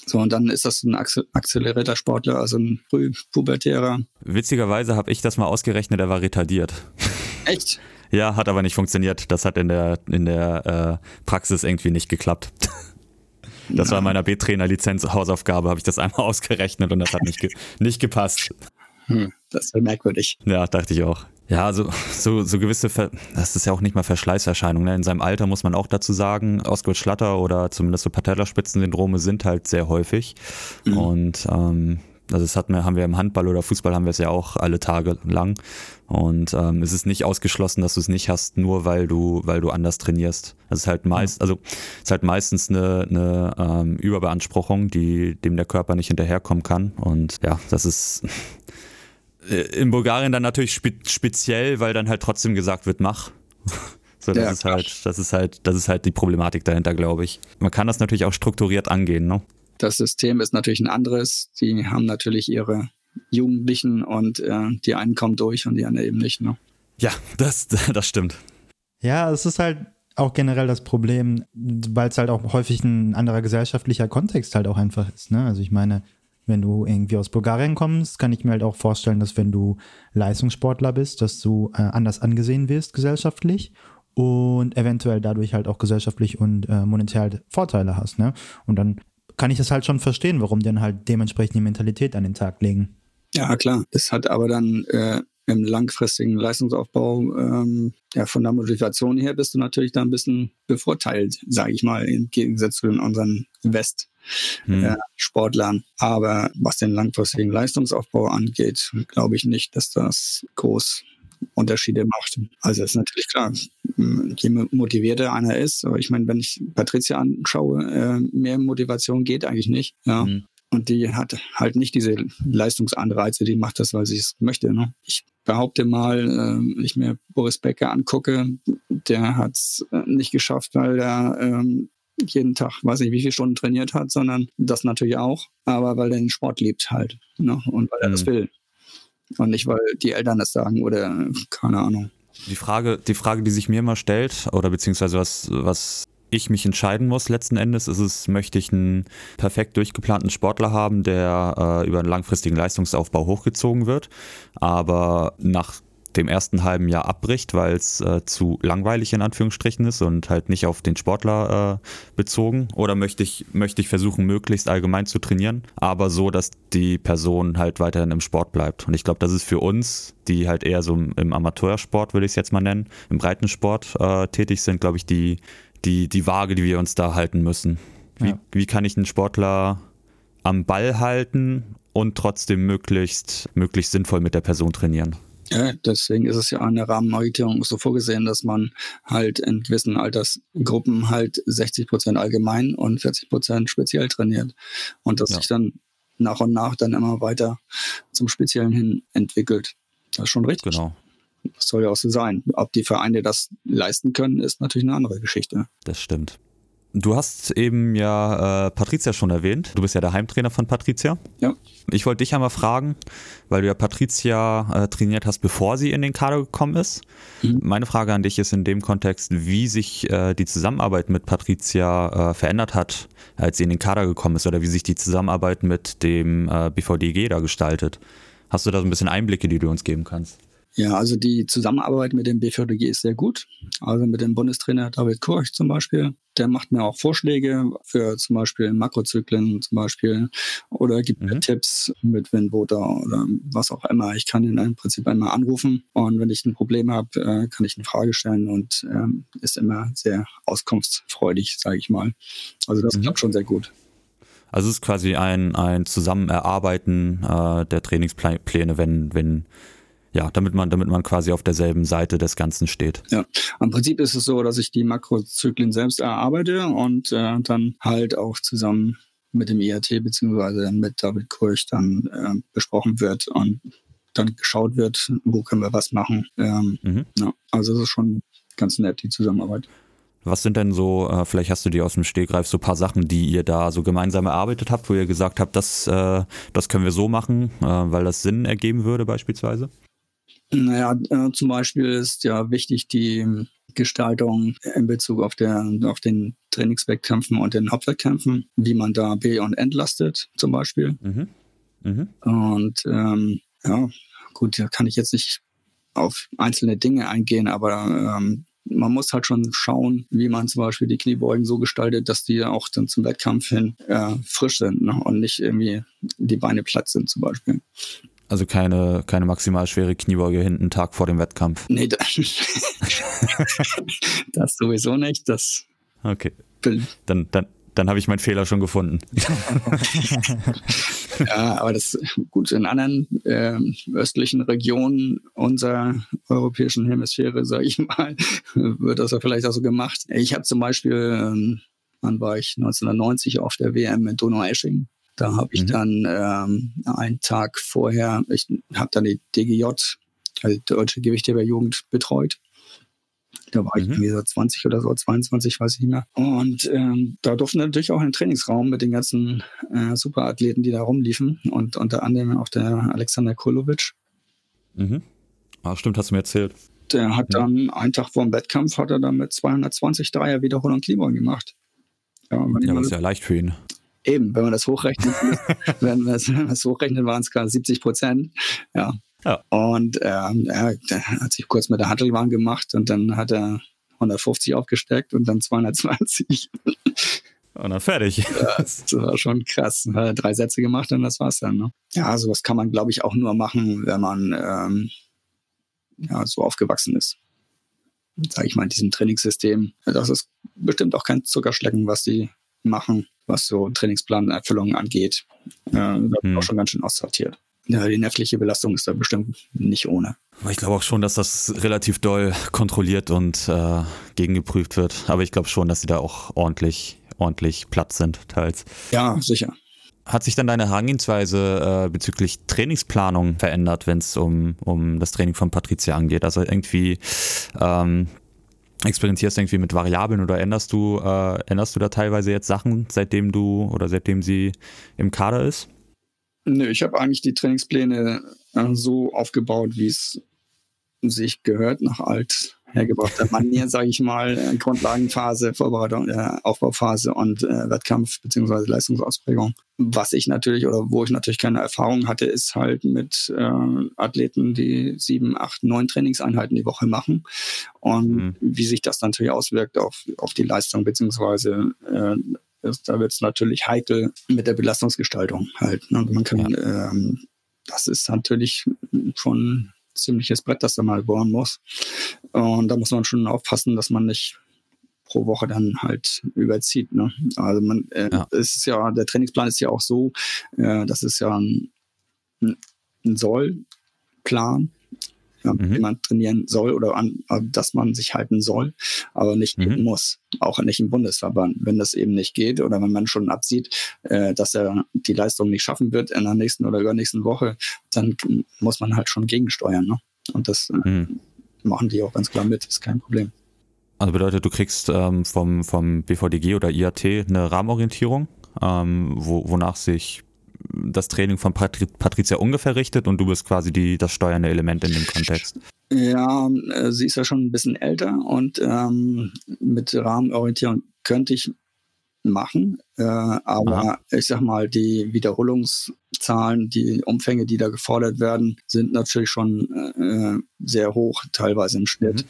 So, und dann ist das ein accelerierter Sportler, also ein Frühpubertärer. Witzigerweise habe ich das mal ausgerechnet, er war retardiert. Echt? [laughs] ja, hat aber nicht funktioniert. Das hat in der, in der äh, Praxis irgendwie nicht geklappt. [laughs] Das war in meiner B-Trainer-Lizenz Hausaufgabe, habe ich das einmal [laughs] ausgerechnet und das hat nicht, ge nicht gepasst. Hm, das ist merkwürdig. Ja, dachte ich auch. Ja, so, [laughs] so, so gewisse, Ver das ist ja auch nicht mal Verschleißerscheinungen. Ne? In seinem Alter muss man auch dazu sagen, Osgood-Schlatter oder zumindest so Patellaspitzensyndrome sind halt sehr häufig. Mhm. Und ähm, also das hat wir, haben wir im Handball oder Fußball haben wir es ja auch alle Tage lang. Und ähm, es ist nicht ausgeschlossen, dass du es nicht hast, nur weil du, weil du anders trainierst. Das ist halt meist, also es ist halt meistens eine, eine ähm, Überbeanspruchung, die dem der Körper nicht hinterherkommen kann. Und ja, das ist [laughs] in Bulgarien dann natürlich spe speziell, weil dann halt trotzdem gesagt wird, mach. [laughs] So, das ja, ist halt, das ist halt, das ist halt die Problematik dahinter, glaube ich. Man kann das natürlich auch strukturiert angehen, ne? Das System ist natürlich ein anderes. Die haben natürlich ihre Jugendlichen und äh, die einen kommen durch und die anderen eben nicht, ne? Ja, das, [laughs] das stimmt. Ja, es ist halt auch generell das Problem, weil es halt auch häufig ein anderer gesellschaftlicher Kontext halt auch einfach ist, ne? Also ich meine, wenn du irgendwie aus Bulgarien kommst, kann ich mir halt auch vorstellen, dass wenn du Leistungssportler bist, dass du äh, anders angesehen wirst gesellschaftlich und eventuell dadurch halt auch gesellschaftlich und äh, monetär Vorteile hast. Ne? Und dann kann ich das halt schon verstehen, warum die dann halt dementsprechend die Mentalität an den Tag legen. Ja, klar. Das hat aber dann äh, im langfristigen Leistungsaufbau, ähm, ja, von der Motivation her bist du natürlich da ein bisschen bevorteilt, sage ich mal, im Gegensatz zu den unseren West- hm. äh, Sportlern. Aber was den langfristigen Leistungsaufbau angeht, glaube ich nicht, dass das groß Unterschiede macht. Also ist natürlich klar, je motivierter einer ist, aber ich meine, wenn ich Patricia anschaue, äh, mehr Motivation geht eigentlich nicht. Ja. Mhm. Und die hat halt nicht diese Leistungsanreize, die macht das, weil sie es möchte. Ne? Ich behaupte mal, äh, wenn ich mir Boris Becker angucke, der hat es äh, nicht geschafft, weil er ähm, jeden Tag, weiß ich, wie viele Stunden trainiert hat, sondern das natürlich auch, aber weil er den Sport liebt halt ne? und weil er mhm. das will. Und nicht, weil die Eltern das sagen oder keine Ahnung. Die Frage, die Frage, die sich mir immer stellt, oder beziehungsweise was, was ich mich entscheiden muss letzten Endes, ist es, möchte ich einen perfekt durchgeplanten Sportler haben, der äh, über einen langfristigen Leistungsaufbau hochgezogen wird, aber nach dem ersten halben Jahr abbricht, weil es äh, zu langweilig in Anführungsstrichen ist und halt nicht auf den Sportler äh, bezogen? Oder möchte ich, möchte ich versuchen, möglichst allgemein zu trainieren, aber so, dass die Person halt weiterhin im Sport bleibt? Und ich glaube, das ist für uns, die halt eher so im Amateursport, würde ich es jetzt mal nennen, im Breitensport äh, tätig sind, glaube ich, die, die, die Waage, die wir uns da halten müssen. Wie, ja. wie kann ich einen Sportler am Ball halten und trotzdem möglichst, möglichst sinnvoll mit der Person trainieren? Ja, deswegen ist es ja an der Rahmenorientierung so vorgesehen, dass man halt in gewissen Altersgruppen halt 60 Prozent allgemein und 40 Prozent speziell trainiert. Und das ja. sich dann nach und nach dann immer weiter zum Speziellen hin entwickelt. Das ist schon richtig. Genau. Das soll ja auch so sein. Ob die Vereine das leisten können, ist natürlich eine andere Geschichte. Das stimmt. Du hast eben ja äh, Patricia schon erwähnt. Du bist ja der Heimtrainer von Patricia. Ja. Ich wollte dich einmal fragen, weil du ja Patricia äh, trainiert hast, bevor sie in den Kader gekommen ist. Mhm. Meine Frage an dich ist in dem Kontext, wie sich äh, die Zusammenarbeit mit Patricia äh, verändert hat, als sie in den Kader gekommen ist, oder wie sich die Zusammenarbeit mit dem äh, BVDG da gestaltet. Hast du da so ein bisschen Einblicke, die du uns geben kannst? Ja, also die Zusammenarbeit mit dem BVDG ist sehr gut. Also mit dem Bundestrainer David Kurch zum Beispiel. Der macht mir auch Vorschläge für zum Beispiel Makrozyklen zum Beispiel oder gibt mir mhm. Tipps mit Winvoter oder was auch immer. Ich kann ihn im Prinzip einmal anrufen und wenn ich ein Problem habe, äh, kann ich eine Frage stellen und ähm, ist immer sehr auskunftsfreudig, sage ich mal. Also das mhm. klappt schon sehr gut. Also es ist quasi ein, ein Zusammenerarbeiten äh, der Trainingspläne, wenn, wenn ja, damit man, damit man quasi auf derselben Seite des Ganzen steht. Ja, im Prinzip ist es so, dass ich die Makrozyklen selbst erarbeite und äh, dann halt auch zusammen mit dem IAT beziehungsweise mit David Kurch dann äh, besprochen wird und dann geschaut wird, wo können wir was machen. Ähm, mhm. ja, also das ist schon ganz nett, die Zusammenarbeit. Was sind denn so, äh, vielleicht hast du dir aus dem Stegreif so ein paar Sachen, die ihr da so gemeinsam erarbeitet habt, wo ihr gesagt habt, das, äh, das können wir so machen, äh, weil das Sinn ergeben würde beispielsweise? Naja, äh, zum Beispiel ist ja wichtig die Gestaltung in Bezug auf, der, auf den Trainingswettkämpfen und den Hauptwettkämpfen, wie man da be- und entlastet zum Beispiel. Mhm. Mhm. Und ähm, ja, gut, da kann ich jetzt nicht auf einzelne Dinge eingehen, aber ähm, man muss halt schon schauen, wie man zum Beispiel die Kniebeugen so gestaltet, dass die auch dann zum Wettkampf hin äh, frisch sind ne? und nicht irgendwie die Beine platt sind zum Beispiel. Also keine, keine maximal schwere Kniebeuge hinten Tag vor dem Wettkampf. Nee, das, [laughs] das sowieso nicht. Das okay. Dann, dann, dann habe ich meinen Fehler schon gefunden. [laughs] ja, aber das gut in anderen äh, östlichen Regionen unserer europäischen Hemisphäre, sage ich mal, [laughs] wird das ja vielleicht auch so gemacht. Ich habe zum Beispiel, ähm, wann war ich 1990 auf der WM in Donaueschingen da habe ich mhm. dann ähm, einen Tag vorher, ich habe dann die DGJ, also die Deutsche Gewichtheberjugend, betreut. Da war mhm. ich irgendwie so 20 oder so, 22, weiß ich nicht mehr. Und ähm, da durften wir natürlich auch einen Trainingsraum mit den ganzen äh, Superathleten, die da rumliefen. Und unter anderem auch der Alexander Kolovic. Mhm. Ah, stimmt, hast du mir erzählt. Der hat ja. dann einen Tag vor dem Wettkampf hat er dann mit 220 Dreier Wiederholung Kniebeugen gemacht. Ja, ja das ist ja leicht für ihn. Eben, wenn man das hochrechnet, [laughs] wenn man das hochrechnet, waren es gerade 70 Prozent. Ja. ja. Und ähm, er, hat sich kurz mit der Handelbahn gemacht und dann hat er 150 aufgesteckt und dann 220. Und dann fertig. Das war schon krass. Hat drei Sätze gemacht und das war's dann. Ne? Ja, sowas kann man, glaube ich, auch nur machen, wenn man ähm, ja, so aufgewachsen ist. Sage ich mal, in diesem Trainingssystem. Das ist bestimmt auch kein Zuckerschlecken, was die machen was so Trainingsplanerfüllungen angeht. Äh, hm. auch schon ganz schön aussortiert. ja, die nervliche Belastung ist da bestimmt nicht ohne. Ich glaube auch schon, dass das relativ doll kontrolliert und äh, gegengeprüft wird. Aber ich glaube schon, dass sie da auch ordentlich, ordentlich platt sind, teils. Ja, sicher. Hat sich dann deine Herangehensweise äh, bezüglich Trainingsplanung verändert, wenn es um, um das Training von Patricia angeht? Also irgendwie ähm, experimentierst du irgendwie mit Variablen oder änderst du, äh, änderst du da teilweise jetzt Sachen, seitdem du oder seitdem sie im Kader ist? Nö, ich habe eigentlich die Trainingspläne äh, so aufgebaut, wie es sich gehört, nach alt hergebrachter Manier, sage ich mal, äh, Grundlagenphase, Vorbereitung, äh, Aufbauphase und äh, Wettkampf bzw. Leistungsausprägung. Was ich natürlich oder wo ich natürlich keine Erfahrung hatte, ist halt mit äh, Athleten, die sieben, acht, neun Trainingseinheiten die Woche machen und mhm. wie sich das natürlich auswirkt auf, auf die Leistung beziehungsweise äh, ist, da wird es natürlich heikel mit der Belastungsgestaltung halt. Ne? Man kann, ja. ähm, das ist natürlich schon ziemliches Brett, das da mal bohren muss. Und da muss man schon aufpassen, dass man nicht pro Woche dann halt überzieht. Ne? Also man, äh, ja. ist ja, der Trainingsplan ist ja auch so, äh, das ist ja ein, ein Sollplan ja, mhm. wie man trainieren soll oder an, dass man sich halten soll, aber nicht mhm. muss. Auch nicht im Bundesverband. Wenn das eben nicht geht oder wenn man schon absieht, äh, dass er die Leistung nicht schaffen wird in der nächsten oder übernächsten Woche, dann muss man halt schon gegensteuern. Ne? Und das äh, mhm. machen die auch ganz klar mit, ist kein Problem. Also bedeutet, du kriegst ähm, vom, vom BVDG oder IAT eine Rahmenorientierung, ähm, wo, wonach sich das Training von Patri Patricia ungefähr richtet und du bist quasi die, das steuernde Element in dem Kontext. Ja, äh, sie ist ja schon ein bisschen älter und ähm, mit Rahmenorientierung könnte ich machen, äh, aber Aha. ich sag mal, die Wiederholungszahlen, die Umfänge, die da gefordert werden, sind natürlich schon äh, sehr hoch, teilweise im Schnitt.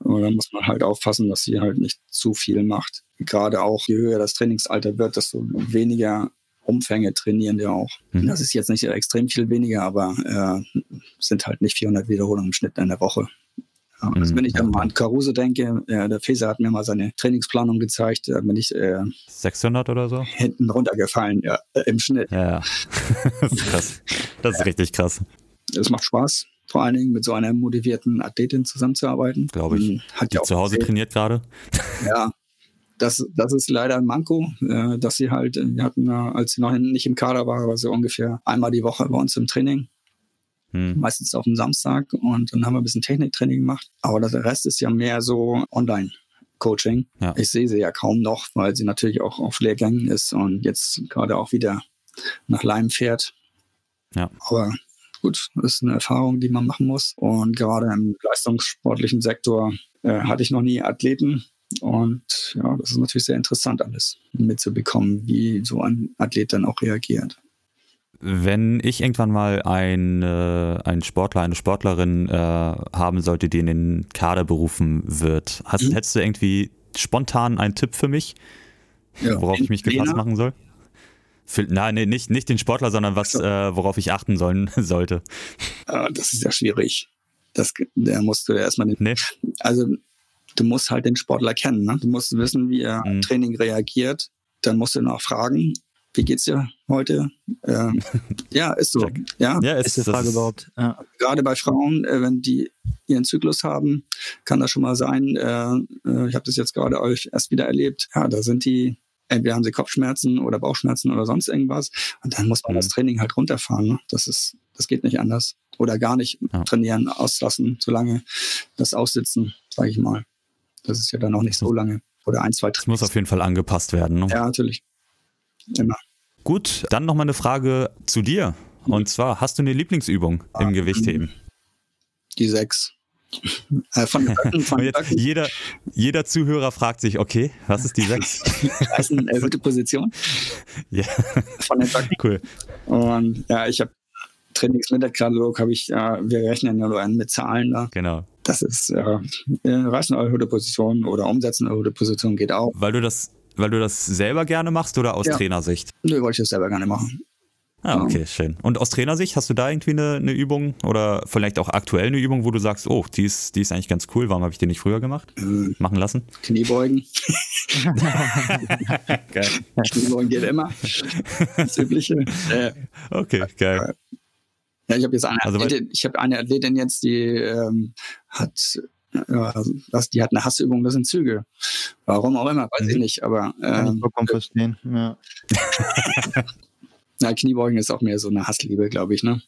Mhm. Und da muss man halt aufpassen, dass sie halt nicht zu viel macht. Gerade auch, je höher das Trainingsalter wird, desto weniger Umfänge trainieren ja auch. Mhm. Das ist jetzt nicht extrem viel weniger, aber äh, sind halt nicht 400 Wiederholungen im Schnitt in der Woche. Ja, also wenn ich dann mal an Caruso denke, äh, der Feser hat mir mal seine Trainingsplanung gezeigt, da bin ich äh, 600 oder so hinten runtergefallen, ja, äh, im Schnitt. Ja, ja. [laughs] das ist krass. Das ist richtig krass. Es macht Spaß, vor allen Dingen mit so einer motivierten Athletin zusammenzuarbeiten. Glaube ich. Hat die, die zu Hause gesehen. trainiert gerade. Ja, das, das ist leider ein Manko, äh, dass sie halt, wir hatten, als sie noch nicht im Kader war, war sie ungefähr einmal die Woche bei uns im Training. Hm. Meistens auf dem Samstag und dann haben wir ein bisschen Techniktraining gemacht. Aber der Rest ist ja mehr so online. Coaching. Ja. Ich sehe sie ja kaum noch, weil sie natürlich auch auf Lehrgängen ist und jetzt gerade auch wieder nach Leim fährt. Ja. Aber gut, das ist eine Erfahrung, die man machen muss. Und gerade im leistungssportlichen Sektor äh, hatte ich noch nie Athleten, und ja, das ist natürlich sehr interessant alles mitzubekommen, wie so ein Athlet dann auch reagiert. Wenn ich irgendwann mal ein, äh, ein Sportler, eine Sportlerin äh, haben sollte, die in den Kader berufen wird, hast, mhm. hättest du irgendwie spontan einen Tipp für mich, ja, worauf ich mich gefasst machen soll? Für, nein, nee, nicht, nicht den Sportler, sondern was, so. äh, worauf ich achten sollen, [laughs] sollte. Ah, das ist ja schwierig. Das, der musst du erstmal. Nee. Also du musst halt den Sportler kennen. Ne? Du musst wissen, wie er mhm. im Training reagiert. Dann musst du noch fragen, wie geht's dir heute? Ähm, [laughs] ja, ist so. Ja, ja ist, ist die Frage überhaupt. Ja. Gerade bei Frauen, äh, wenn die ihren Zyklus haben, kann das schon mal sein. Äh, äh, ich habe das jetzt gerade euch erst wieder erlebt. Ja, da sind die entweder haben sie Kopfschmerzen oder Bauchschmerzen oder sonst irgendwas. Und dann muss man mhm. das Training halt runterfahren. Ne? Das ist, das geht nicht anders. Oder gar nicht ja. trainieren, auslassen, solange das aussitzen, sage ich mal. Das ist ja dann auch nicht so lange. Oder ein, zwei Trainings. Das muss auf jeden Fall angepasst werden. Ne? Ja, natürlich. Immer. Gut, dann nochmal eine Frage zu dir. Und zwar, hast du eine Lieblingsübung ah, im Gewichtheben? Die sechs. Äh, von Böcken, von Böcken. Jeder, jeder Zuhörer fragt sich, okay, was ist die [laughs] sechs? das ist eine erhöhte Position. [laughs] Ja. Von den Böcken. Cool. Und ja, ich habe Trainingsmittelkatalog, habe ich, ja, wir rechnen ja nur mit Zahlen da. Genau. Das ist äh, reißen erhöhte Position oder umsetzen erhöhte Position geht auch. Weil du das, weil du das selber gerne machst oder aus ja. Trainersicht? Nö, wollte ich das selber gerne machen. Ah, okay, schön. Und aus Trainersicht, hast du da irgendwie eine, eine, Übung oder vielleicht auch aktuell eine Übung, wo du sagst, oh, die ist, die ist eigentlich ganz cool, warum habe ich die nicht früher gemacht? Äh, Machen lassen? Kniebeugen. [laughs] geil. Kniebeugen geht immer. Das Übliche. Äh, [laughs] okay, geil. Ja, ich habe jetzt eine, also, Athletin, ich habe eine Athletin jetzt, die ähm, hat ja, das, die hat eine Hassübung, das sind Züge. Warum auch immer, weiß mhm. ich nicht, aber. Ähm, Kann ich ähm, vollkommen verstehen, ja. [laughs] Na, Kniebeugen ist auch mehr so eine Hassliebe, glaube ich, ne?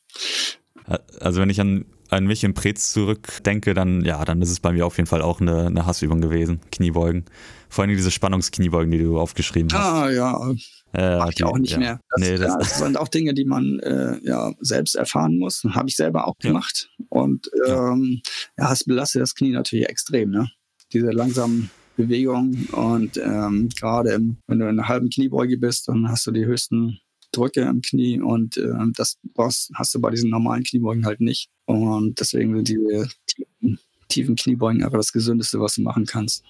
Also wenn ich an, an mich im Prez zurückdenke, dann ja, dann ist es bei mir auf jeden Fall auch eine, eine Hassübung gewesen, Kniebeugen. Vor allem diese Spannungskniebeugen, die du aufgeschrieben hast. Ah, ja. Äh, Mach ich auch nicht ja. mehr. Das, nee, das, ja, das, sind auch Dinge, die man äh, ja selbst erfahren muss. Habe ich selber auch gemacht. Und ähm, ja, es belastet das Knie natürlich extrem, ne? Diese langsamen Bewegungen und ähm, gerade wenn du in einer halben Kniebeuge bist, dann hast du die höchsten Drücke im Knie und äh, das brauchst, hast du bei diesen normalen Kniebeugen halt nicht. Und deswegen sind diese tiefen, tiefen Kniebeugen einfach das Gesündeste, was du machen kannst.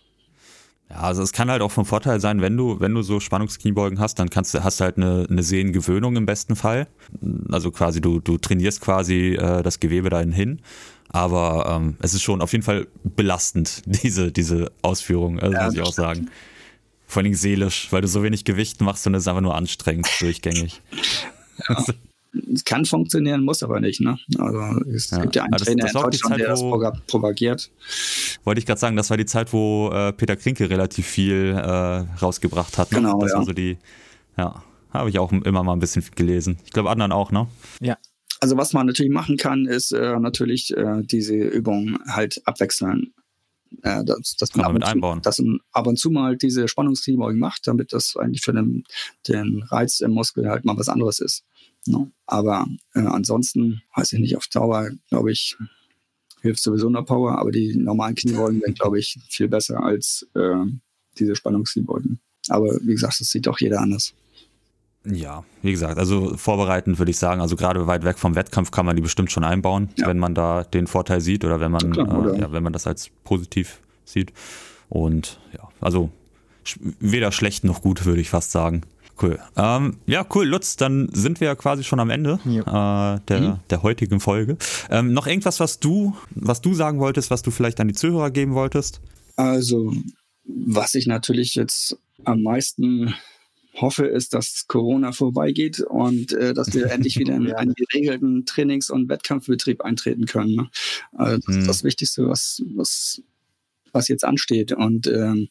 Ja, also es kann halt auch vom Vorteil sein, wenn du, wenn du so Spannungskniebeugen hast, dann kannst du, hast du halt eine, eine Sehnengewöhnung im besten Fall. Also quasi, du, du trainierst quasi äh, das Gewebe dahin hin. Aber ähm, es ist schon auf jeden Fall belastend, [laughs] diese, diese Ausführung, also ja, muss ich auch sagen. Vor allen Dingen seelisch, weil du so wenig Gewicht machst und es ist einfach nur anstrengend, [laughs] durchgängig. Ja. es kann funktionieren, muss aber nicht. Ne? Also es ja. gibt ja einen das, Trainer das in Deutschland, Zeit, der das propagiert. Wollte ich gerade sagen, das war die Zeit, wo äh, Peter Krinke relativ viel äh, rausgebracht hat. Ne? Genau, das ja. war so die, ja, habe ich auch immer mal ein bisschen gelesen. Ich glaube, anderen auch, ne? Ja. Also was man natürlich machen kann, ist äh, natürlich äh, diese Übungen halt abwechseln. Äh, dass, dass man, mit einbauen. dass man ab und zu mal diese Spannungskniebeugen macht, damit das eigentlich für den, den Reiz im Muskel halt mal was anderes ist. Ne? Aber äh, ansonsten, weiß ich nicht, auf Dauer, glaube ich, hilft sowieso nur Power, aber die normalen Kniebeugen werden, glaube ich, viel besser als äh, diese Spannungskniebeugen. Aber wie gesagt, das sieht doch jeder anders. Ja, wie gesagt, also vorbereitend würde ich sagen, also gerade weit weg vom Wettkampf kann man die bestimmt schon einbauen, ja. wenn man da den Vorteil sieht oder wenn man, Klar, äh, ja, wenn man das als positiv sieht. Und ja, also weder schlecht noch gut, würde ich fast sagen. Cool. Ähm, ja, cool, Lutz, dann sind wir ja quasi schon am Ende äh, der, mhm. der heutigen Folge. Ähm, noch irgendwas, was du, was du sagen wolltest, was du vielleicht an die Zuhörer geben wolltest? Also, was ich natürlich jetzt am meisten hoffe, ist, dass Corona vorbeigeht und äh, dass wir [laughs] endlich wieder in einen geregelten Trainings- und Wettkampfbetrieb eintreten können. Ne? Also das mhm. ist das Wichtigste, was, was, was jetzt ansteht. Und ähm,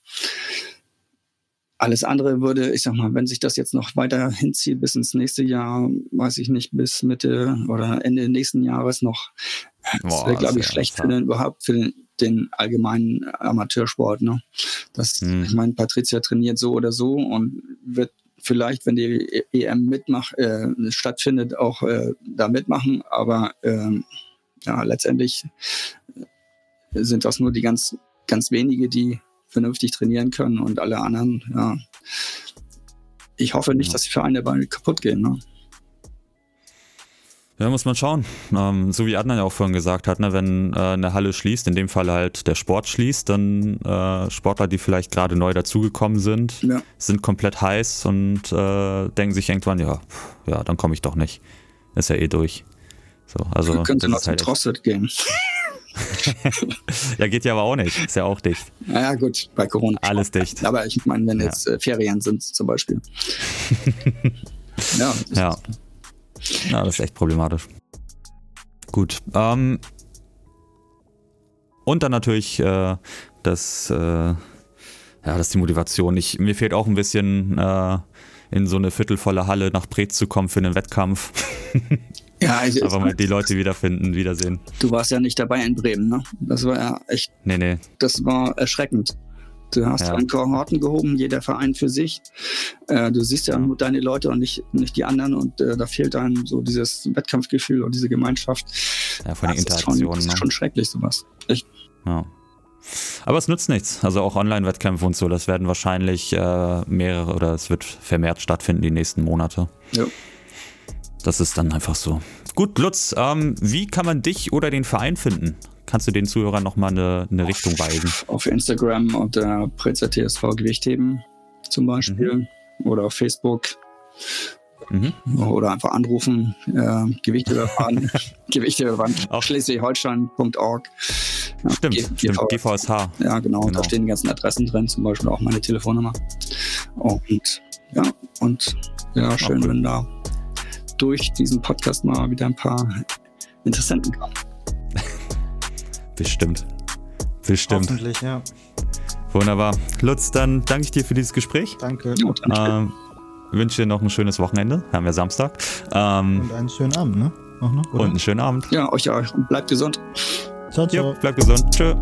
alles andere würde, ich sag mal, wenn sich das jetzt noch weiter hinzieht bis ins nächste Jahr, weiß ich nicht, bis Mitte oder Ende nächsten Jahres noch, das wäre, glaube ich, schlecht für den, überhaupt für den, den allgemeinen Amateursport. Ne? Das, hm. Ich meine, Patricia trainiert so oder so und wird vielleicht, wenn die EM mitmacht, äh, stattfindet, auch äh, da mitmachen. Aber ähm, ja, letztendlich sind das nur die ganz, ganz wenige, die vernünftig trainieren können und alle anderen, ja. Ich hoffe nicht, dass die Vereine dabei kaputt gehen. Ne? Ja, muss man schauen. Ähm, so wie Adnan ja auch vorhin gesagt hat, ne, wenn äh, eine Halle schließt, in dem Fall halt der Sport schließt, dann äh, Sportler, die vielleicht gerade neu dazugekommen sind, ja. sind komplett heiß und äh, denken sich irgendwann, ja, ja, dann komme ich doch nicht. Ist ja eh durch. So, also, du könntest noch halt Trostet gehen. [laughs] ja, geht ja aber auch nicht. Ist ja auch dicht. Naja, gut, bei Corona. Alles dicht. Aber ich meine, wenn ja. jetzt äh, Ferien sind zum Beispiel. [laughs] ja. Ja. Ja, das ist echt problematisch. Gut. Ähm, und dann natürlich äh, das, äh, ja, das ist die Motivation. Ich, mir fehlt auch ein bisschen äh, in so eine viertelvolle Halle nach Brez zu kommen für einen Wettkampf. [laughs] Ja, ich, Aber mal die Leute wiederfinden, wiedersehen. Du warst ja nicht dabei in Bremen, ne? Das war ja echt. Nee, nee. Das war erschreckend. Du hast ja. Kohorten gehoben, jeder Verein für sich. Äh, du siehst ja, nur deine Leute und nicht, nicht die anderen und äh, da fehlt einem so dieses Wettkampfgefühl und diese Gemeinschaft. Ja, von den Interaktionen. Das ist, schon, das ist ne? schon schrecklich, sowas. Echt. Ja. Aber es nützt nichts. Also auch Online-Wettkämpfe und so, das werden wahrscheinlich äh, mehrere oder es wird vermehrt stattfinden die nächsten Monate. Ja. Das ist dann einfach so. Gut, Lutz, ähm, wie kann man dich oder den Verein finden? Kannst du den Zuhörern nochmal eine, eine Richtung weisen? Auf Instagram unter Preza TSV Gewichtheben zum Beispiel mhm. oder auf Facebook. Mhm. Oder einfach anrufen, äh, Gewichte überfahren, [laughs] Gewichte überfahren, schleswig-holstein.org. Ja, stimmt, G stimmt, GVSH. Ja, genau, genau, da stehen die ganzen Adressen drin, zum Beispiel auch meine Telefonnummer. Und ja, und ja, schön, wenn da durch diesen Podcast mal wieder ein paar Interessenten kam. [laughs] Bestimmt. Bestimmt. Hoffentlich, ja. Wunderbar. Lutz, dann danke ich dir für dieses Gespräch. Danke. Jo, danke. Ähm, wünsche dir noch ein schönes Wochenende. Haben wir Samstag. Ähm, Und einen schönen Abend, ne? Auch noch, oder? und einen schönen Abend. ja, euch auch. Und bleibt gesund. ciao, ciao. Ja, bleib gesund. Tschö.